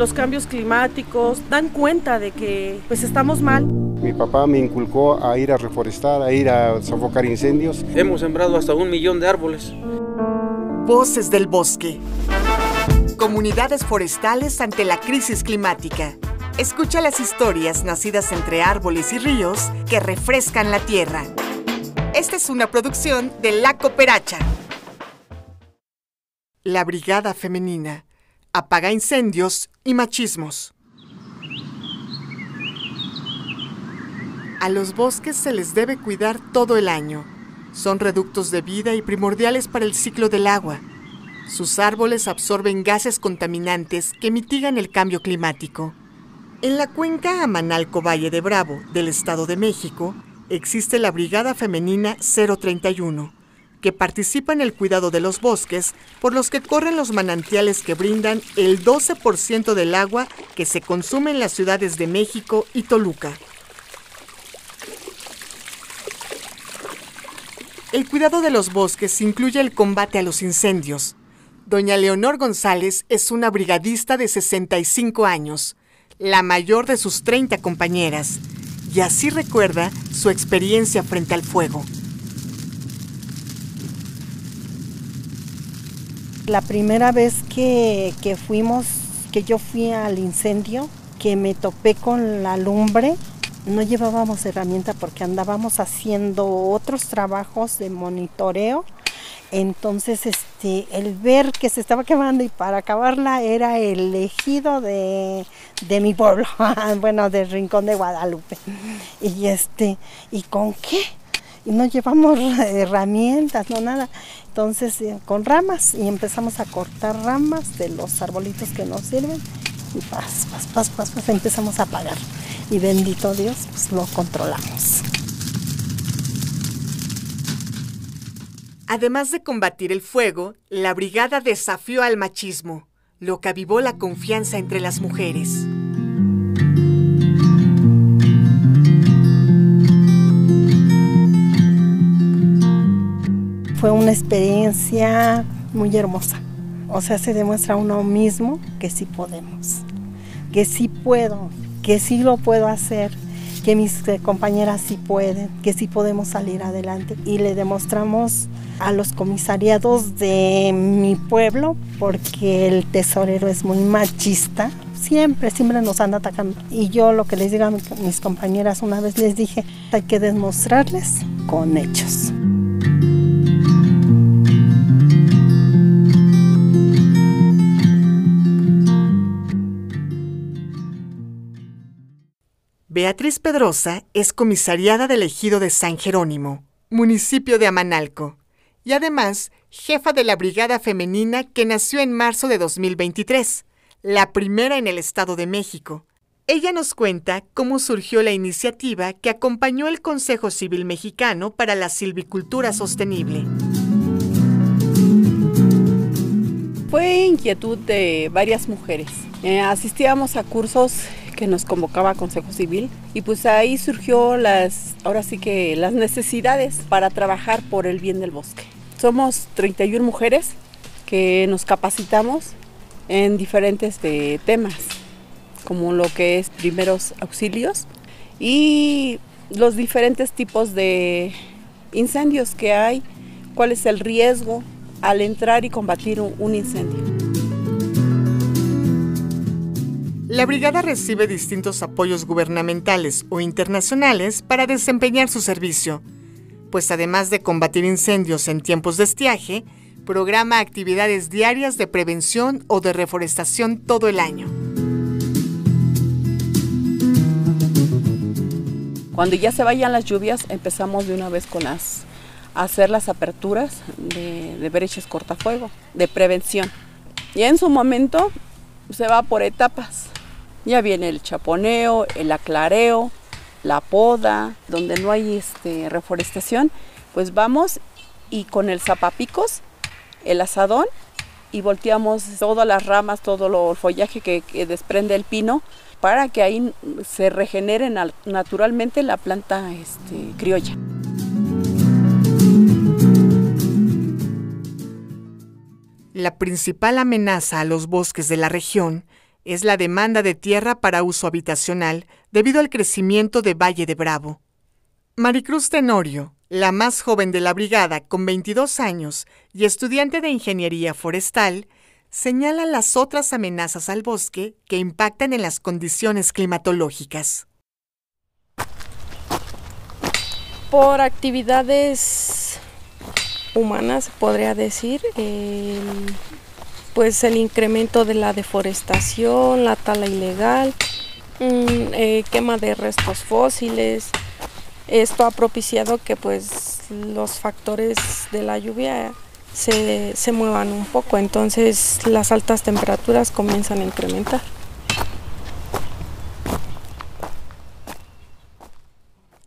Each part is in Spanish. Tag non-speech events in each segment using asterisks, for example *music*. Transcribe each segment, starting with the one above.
Los cambios climáticos dan cuenta de que pues estamos mal. Mi papá me inculcó a ir a reforestar, a ir a sofocar incendios. Hemos sembrado hasta un millón de árboles. Voces del bosque. Comunidades forestales ante la crisis climática. Escucha las historias nacidas entre árboles y ríos que refrescan la tierra. Esta es una producción de La Cooperacha. La Brigada Femenina. Apaga incendios y machismos. A los bosques se les debe cuidar todo el año. Son reductos de vida y primordiales para el ciclo del agua. Sus árboles absorben gases contaminantes que mitigan el cambio climático. En la cuenca Amanalco Valle de Bravo del Estado de México existe la Brigada Femenina 031, que participa en el cuidado de los bosques por los que corren los manantiales que brindan el 12% del agua que se consume en las ciudades de México y Toluca. El cuidado de los bosques incluye el combate a los incendios. Doña Leonor González es una brigadista de 65 años, la mayor de sus 30 compañeras, y así recuerda su experiencia frente al fuego. La primera vez que, que fuimos, que yo fui al incendio, que me topé con la lumbre, no llevábamos herramienta porque andábamos haciendo otros trabajos de monitoreo. Entonces, este, el ver que se estaba quemando y para acabarla era el ejido de, de mi pueblo, *laughs* bueno, del Rincón de Guadalupe. Y este, ¿y con qué? No llevamos *laughs* herramientas, no nada. Entonces, eh, con ramas y empezamos a cortar ramas de los arbolitos que nos sirven y pas, pas, pas, pas, pas empezamos a apagar. Y bendito Dios, pues lo controlamos. Además de combatir el fuego, la brigada desafió al machismo, lo que avivó la confianza entre las mujeres. Fue una experiencia muy hermosa. O sea, se demuestra a uno mismo que sí podemos, que sí puedo, que sí lo puedo hacer, que mis compañeras sí pueden, que sí podemos salir adelante. Y le demostramos a los comisariados de mi pueblo, porque el tesorero es muy machista, siempre, siempre nos anda atacando. Y yo lo que les digo a mis compañeras una vez les dije, hay que demostrarles con hechos. Beatriz Pedrosa es comisariada del ejido de San Jerónimo, municipio de Amanalco, y además jefa de la Brigada Femenina que nació en marzo de 2023, la primera en el Estado de México. Ella nos cuenta cómo surgió la iniciativa que acompañó el Consejo Civil Mexicano para la Silvicultura Sostenible. Fue inquietud de varias mujeres. Eh, asistíamos a cursos que nos convocaba Consejo Civil y pues ahí surgió las, ahora sí que las necesidades para trabajar por el bien del bosque. Somos 31 mujeres que nos capacitamos en diferentes de temas, como lo que es primeros auxilios y los diferentes tipos de incendios que hay, cuál es el riesgo al entrar y combatir un incendio. La brigada recibe distintos apoyos gubernamentales o internacionales para desempeñar su servicio, pues además de combatir incendios en tiempos de estiaje, programa actividades diarias de prevención o de reforestación todo el año. Cuando ya se vayan las lluvias, empezamos de una vez con las hacer las aperturas de, brechas cortafuego, de prevención. Y en su momento se va por etapas. Ya viene el chaponeo, el aclareo, la poda, donde no hay este, reforestación, pues vamos y con el zapapicos, el asadón y volteamos todas las ramas, todo el follaje que, que, desprende el pino para que ahí se regenere naturalmente la planta este, criolla. La principal amenaza a los bosques de la región es la demanda de tierra para uso habitacional debido al crecimiento de Valle de Bravo. Maricruz Tenorio, la más joven de la brigada con 22 años y estudiante de ingeniería forestal, señala las otras amenazas al bosque que impactan en las condiciones climatológicas. Por actividades humanas, podría decir, pues el incremento de la deforestación, la tala ilegal, mm, eh, quema de restos fósiles. Esto ha propiciado que pues los factores de la lluvia se, se muevan un poco, entonces las altas temperaturas comienzan a incrementar.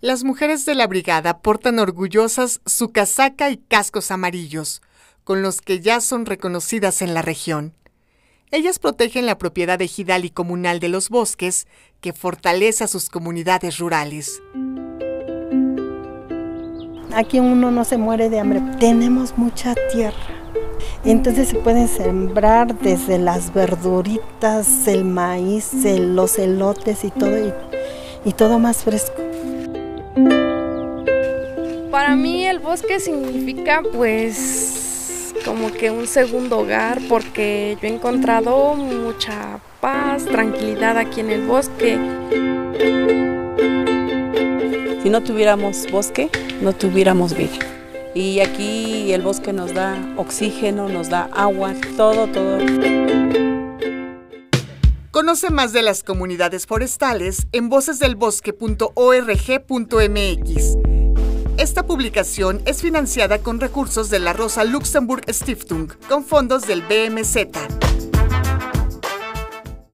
Las mujeres de la brigada portan orgullosas su casaca y cascos amarillos, con los que ya son reconocidas en la región. Ellas protegen la propiedad ejidal y comunal de los bosques, que fortalece a sus comunidades rurales. Aquí uno no se muere de hambre. Tenemos mucha tierra. Entonces se pueden sembrar desde las verduritas, el maíz, los elotes y todo, y, y todo más fresco. Para mí el bosque significa pues como que un segundo hogar porque yo he encontrado mucha paz, tranquilidad aquí en el bosque. Si no tuviéramos bosque, no tuviéramos vida. Y aquí el bosque nos da oxígeno, nos da agua, todo, todo. Conoce más de las comunidades forestales en vocesdelbosque.org.mx. Esta publicación es financiada con recursos de la Rosa Luxemburg Stiftung, con fondos del BMZ.